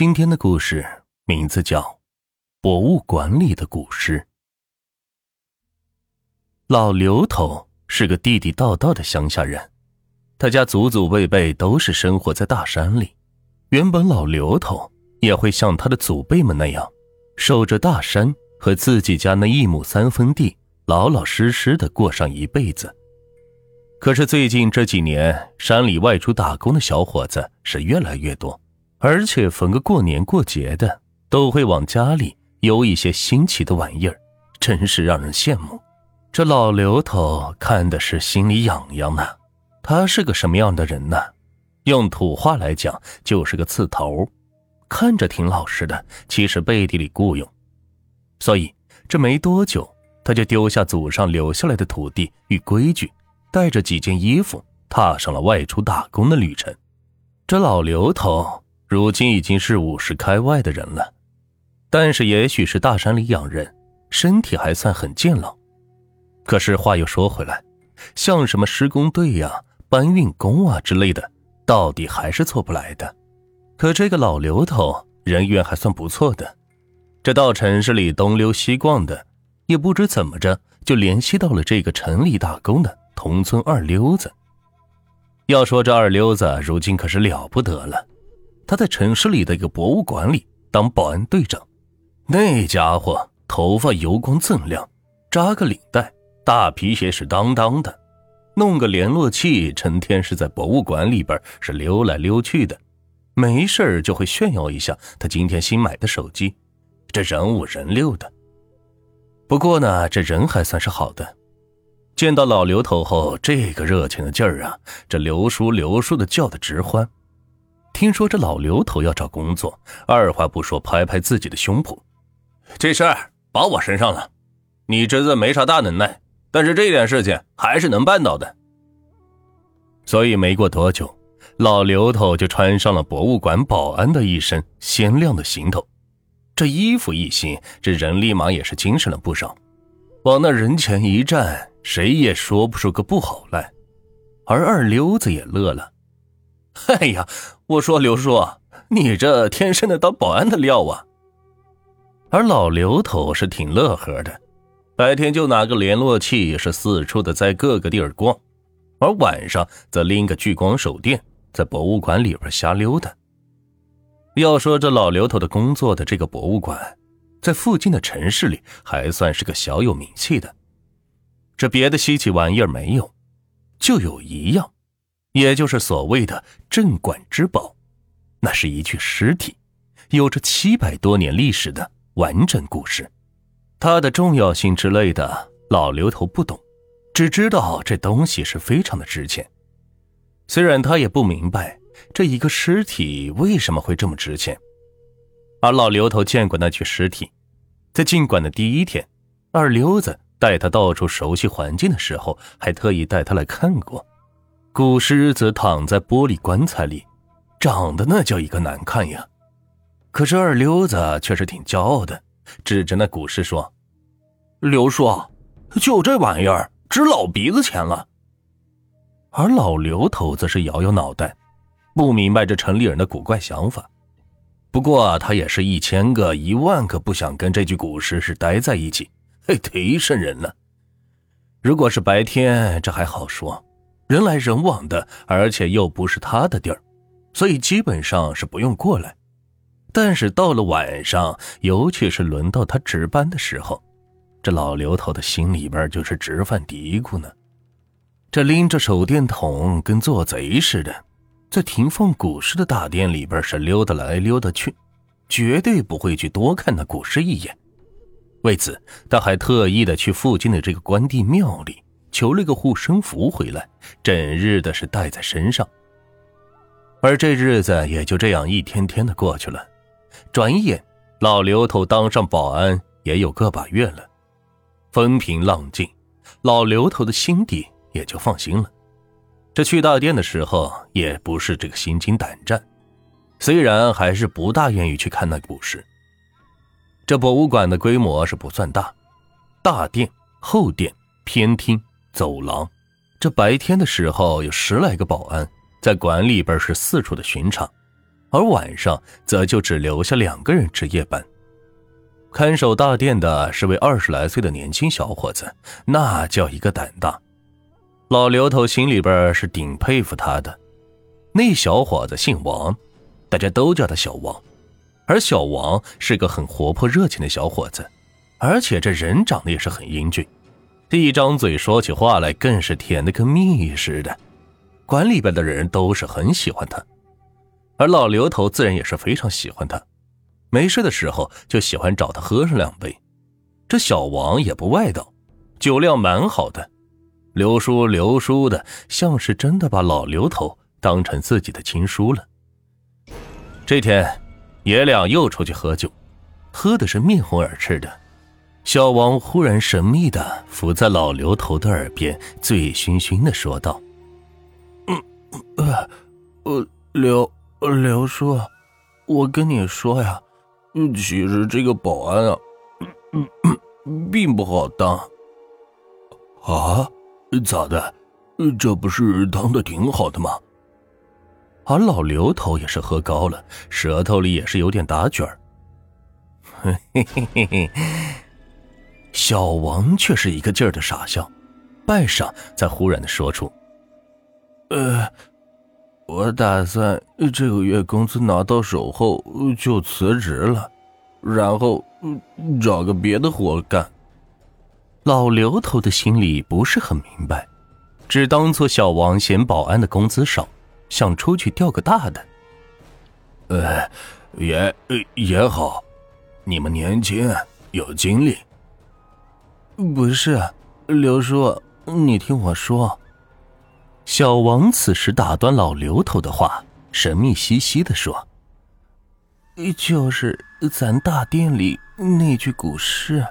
今天的故事名字叫《博物馆里的古诗》。老刘头是个地地道道的乡下人，他家祖祖辈辈都是生活在大山里。原本老刘头也会像他的祖辈们那样，守着大山和自己家那一亩三分地，老老实实的过上一辈子。可是最近这几年，山里外出打工的小伙子是越来越多。而且逢个过年过节的，都会往家里邮一些新奇的玩意儿，真是让人羡慕。这老刘头看的是心里痒痒呢。他是个什么样的人呢？用土话来讲，就是个刺头，看着挺老实的，其实背地里雇佣。所以这没多久，他就丢下祖上留下来的土地与规矩，带着几件衣服，踏上了外出打工的旅程。这老刘头。如今已经是五十开外的人了，但是也许是大山里养人，身体还算很健朗。可是话又说回来，像什么施工队呀、搬运工啊之类的，到底还是做不来的。可这个老刘头人缘还算不错的，这到城市里东溜西逛的，也不知怎么着就联系到了这个城里打工的同村二溜子。要说这二溜子如今可是了不得了。他在城市里的一个博物馆里当保安队长，那家伙头发油光锃亮，扎个领带，大皮鞋是当当的，弄个联络器，成天是在博物馆里边是溜来溜去的，没事就会炫耀一下他今天新买的手机，这人五人六的。不过呢，这人还算是好的，见到老刘头后，这个热情的劲儿啊，这刘叔刘叔的叫的直欢。听说这老刘头要找工作，二话不说，拍拍自己的胸脯：“这事儿包我身上了。你侄子没啥大能耐，但是这点事情还是能办到的。”所以没过多久，老刘头就穿上了博物馆保安的一身鲜亮的行头。这衣服一新，这人立马也是精神了不少，往那人前一站，谁也说不出个不好来。而二溜子也乐了。哎呀，我说刘叔，你这天生的当保安的料啊！而老刘头是挺乐呵的，白天就拿个联络器，是四处的在各个地儿逛，而晚上则拎个聚光手电，在博物馆里边瞎溜达。要说这老刘头的工作的这个博物馆，在附近的城市里还算是个小有名气的。这别的稀奇玩意儿没有，就有一样。也就是所谓的镇馆之宝，那是一具尸体，有着七百多年历史的完整故事。它的重要性之类的，老刘头不懂，只知道这东西是非常的值钱。虽然他也不明白这一个尸体为什么会这么值钱。而老刘头见过那具尸体，在进馆的第一天，二溜子带他到处熟悉环境的时候，还特意带他来看过。古狮子躺在玻璃棺材里，长得那叫一个难看呀。可是二溜子却是挺骄傲的，指着那古尸说：“刘叔，就这玩意儿值老鼻子钱了。”而老刘头则是摇摇脑袋，不明白这城里人的古怪想法。不过他也是一千个一万个不想跟这具古尸是待在一起，嘿，忒瘆人了。如果是白天，这还好说。人来人往的，而且又不是他的地儿，所以基本上是不用过来。但是到了晚上，尤其是轮到他值班的时候，这老刘头的心里边就是直犯嘀咕呢。这拎着手电筒，跟做贼似的，在停放古尸的大殿里边是溜达来溜达去，绝对不会去多看那古尸一眼。为此，他还特意的去附近的这个关帝庙里。求了个护身符回来，整日的是带在身上。而这日子也就这样一天天的过去了。转眼，老刘头当上保安也有个把月了，风平浪静，老刘头的心底也就放心了。这去大殿的时候也不是这个心惊胆战，虽然还是不大愿意去看那古尸。这博物馆的规模是不算大，大殿、后殿、偏厅。走廊，这白天的时候有十来个保安在馆里边是四处的巡查，而晚上则就只留下两个人值夜班。看守大殿的是位二十来岁的年轻小伙子，那叫一个胆大。老刘头心里边是顶佩服他的。那小伙子姓王，大家都叫他小王。而小王是个很活泼热情的小伙子，而且这人长得也是很英俊，一张嘴说起话来更是甜的跟蜜似的。馆里边的人都是很喜欢他，而老刘头自然也是非常喜欢他。没事的时候就喜欢找他喝上两杯，这小王也不外道，酒量蛮好的。刘叔刘叔的，像是真的把老刘头当成自己的亲叔了。这天，爷俩又出去喝酒，喝的是面红耳赤的。小王忽然神秘的伏在老刘头的耳边，醉醺醺的说道：“嗯，呃，呃，刘刘叔，我跟你说呀。”其实这个保安啊，嗯嗯并不好当。啊？咋的？这不是当的挺好的吗？而老刘头也是喝高了，舌头里也是有点打卷儿。嘿嘿嘿嘿。小王却是一个劲儿的傻笑，半晌才忽然的说出：“呃。”我打算这个月工资拿到手后就辞职了，然后找个别的活干。老刘头的心里不是很明白，只当做小王嫌保安的工资少，想出去钓个大的。呃，也也好，你们年轻有精力。不是，刘叔，你听我说。小王此时打断老刘头的话，神秘兮兮的说：“就是咱大殿里那具古尸。”